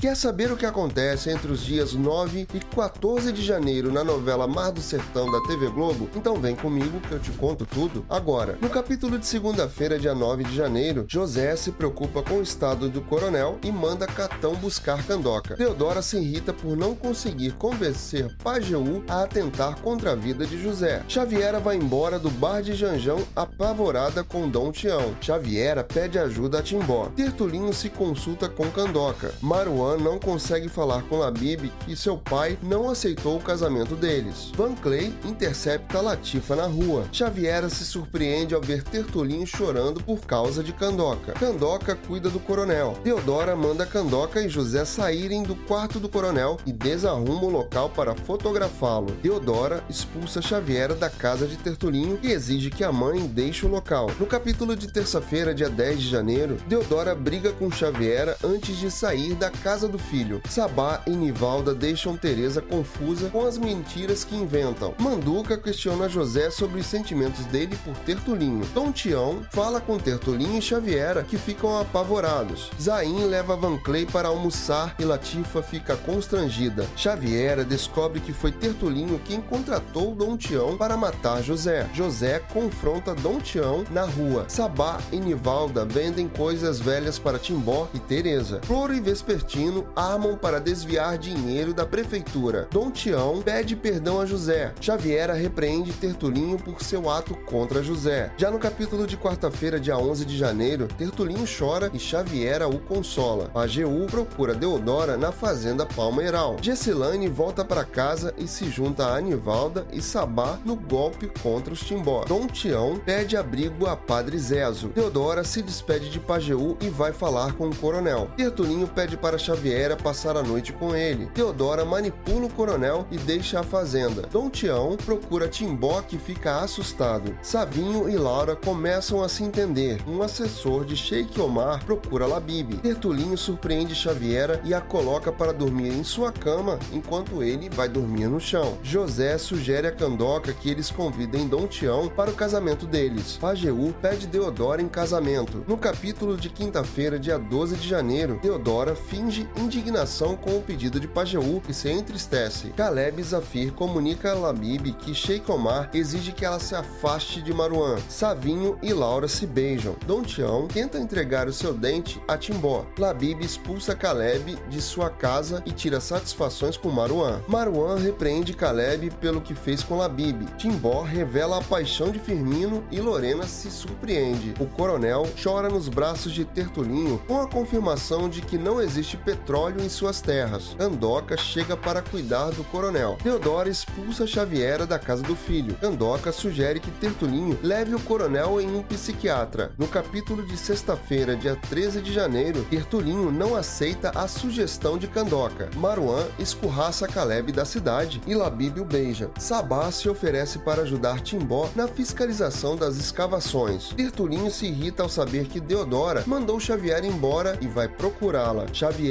Quer saber o que acontece entre os dias 9 e 14 de janeiro na novela Mar do Sertão da TV Globo? Então vem comigo que eu te conto tudo agora. No capítulo de segunda-feira, dia 9 de janeiro, José se preocupa com o estado do coronel e manda Catão buscar Candoca. Deodora se irrita por não conseguir convencer Pajeú a atentar contra a vida de José. Xaviera vai embora do bar de Janjão apavorada com Dom Tião. Xaviera pede ajuda a Timbó. Tertulinho se consulta com Candoca. Maruan não consegue falar com Labib que seu pai não aceitou o casamento deles. Van Clay intercepta Latifa na rua. Xaviera se surpreende ao ver Tertulinho chorando por causa de Candoca. Candoca cuida do coronel. Deodora manda Candoca e José saírem do quarto do coronel e desarruma o local para fotografá-lo. Deodora expulsa Xaviera da casa de Tertulinho e exige que a mãe deixe o local. No capítulo de terça-feira, dia 10 de janeiro, Deodora briga com Xaviera antes de sair da casa do filho. Sabá e Nivalda deixam Teresa confusa com as mentiras que inventam. Manduca questiona José sobre os sentimentos dele por Tertulinho. Dom Tião fala com Tertulinho e Xaviera, que ficam apavorados. Zain leva Van Clay para almoçar e Latifa fica constrangida. Xaviera descobre que foi Tertulinho quem contratou Dom Tião para matar José. José confronta Dom Tião na rua. Sabá e Nivalda vendem coisas velhas para Timbó e Teresa. Floro e Vespertino armam para desviar dinheiro da prefeitura. Dom Tião pede perdão a José. Xaviera repreende Tertulinho por seu ato contra José. Já no capítulo de quarta-feira, dia 11 de janeiro, Tertulinho chora e Xaviera o consola. A GU procura Deodora na fazenda Palmeiral. Gessilane volta para casa e se junta a Anivalda e Sabá no golpe contra os Timbó. Dom Tião pede abrigo a Padre Zezo. Deodora se despede de Pajeú e vai falar com o coronel. Tertulinho pede para Xaviera passar a noite com ele. Teodora manipula o coronel e deixa a fazenda. Dom Tião procura Timbó que fica assustado. Savinho e Laura começam a se entender. Um assessor de Sheik Omar procura Labib. Tertulinho surpreende Xaviera e a coloca para dormir em sua cama enquanto ele vai dormir no chão. José sugere a Candoca que eles convidem Dom Tião para o casamento deles. Pajeú pede Deodora em casamento. No capítulo de quinta-feira, dia 12 de janeiro, Deodora finge indignação com o pedido de Pajeú e se entristece. Caleb Zafir comunica a Labib que Sheikh Omar exige que ela se afaste de Maruan. Savinho e Laura se beijam. Dom Tião tenta entregar o seu dente a Timbó. Labib expulsa Caleb de sua casa e tira satisfações com Maruan. Maruan repreende Caleb pelo que fez com Labib. Timbó revela a paixão de Firmino e Lorena se surpreende. O coronel chora nos braços de Tertulinho com a confirmação de que não existe petróleo em suas terras. Andoca chega para cuidar do coronel. Teodora expulsa Xaviera da casa do filho. Andoca sugere que Tertulinho leve o coronel em um psiquiatra. No capítulo de sexta-feira, dia 13 de janeiro, Tertulinho não aceita a sugestão de Candoca. Maruan escurraça Caleb da cidade e Labib o beija. Sabá se oferece para ajudar Timbó na fiscalização das escavações. Tertulinho se irrita ao saber que Deodora mandou Xavier embora e vai procurá-la.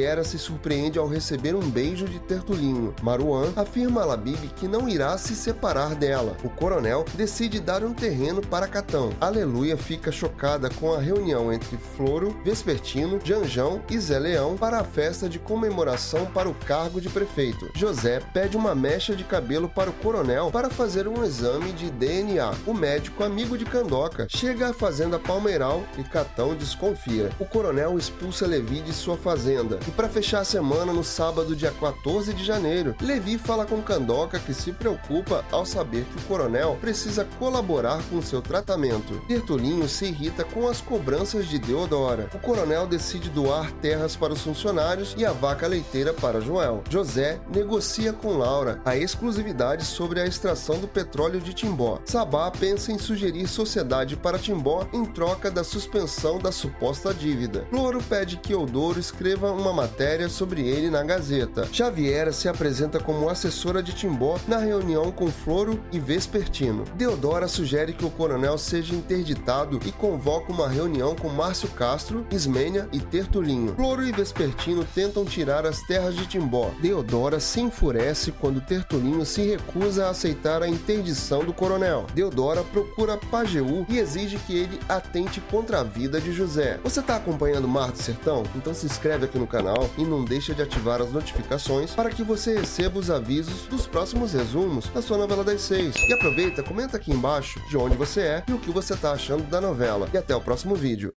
Xaviera se surpreende ao receber um beijo de Tertulinho. Maruan afirma a Labib que não irá se separar dela. O coronel decide dar um terreno para Catão. Aleluia fica chocada com a reunião entre Floro, Vespertino, Janjão e Zé Leão para a festa de comemoração para o cargo de prefeito. José pede uma mecha de cabelo para o coronel para fazer um exame de DNA. O médico amigo de Candoca chega à fazenda Palmeiral e Catão desconfia. O coronel expulsa Levi de sua fazenda. E para fechar a semana, no sábado, dia 14 de janeiro, Levi fala com Candoca que se preocupa ao saber que o coronel precisa colaborar com seu tratamento. Tertulinho se irrita com as cobranças de Deodora. O coronel decide doar terras para os funcionários e a vaca leiteira para Joel. José negocia com Laura a exclusividade sobre a extração do petróleo de Timbó. Sabá pensa em sugerir sociedade para Timbó em troca da suspensão da suposta dívida. Floro pede que Eudoro escreva uma matéria sobre ele na Gazeta. Xaviera se apresenta como assessora de Timbó na reunião com Floro e Vespertino. Deodora sugere que o coronel seja interditado e convoca uma reunião com Márcio Castro, Ismênia e Tertulinho. Floro e Vespertino tentam tirar as terras de Timbó. Deodora se enfurece quando Tertulinho se recusa a aceitar a interdição do coronel. Deodora procura Pajeú e exige que ele atente contra a vida de José. Você está acompanhando Mar do Sertão? Então se inscreve aqui no canal, canal e não deixa de ativar as notificações para que você receba os avisos dos próximos resumos da sua novela das seis. E aproveita, comenta aqui embaixo de onde você é e o que você está achando da novela. E até o próximo vídeo.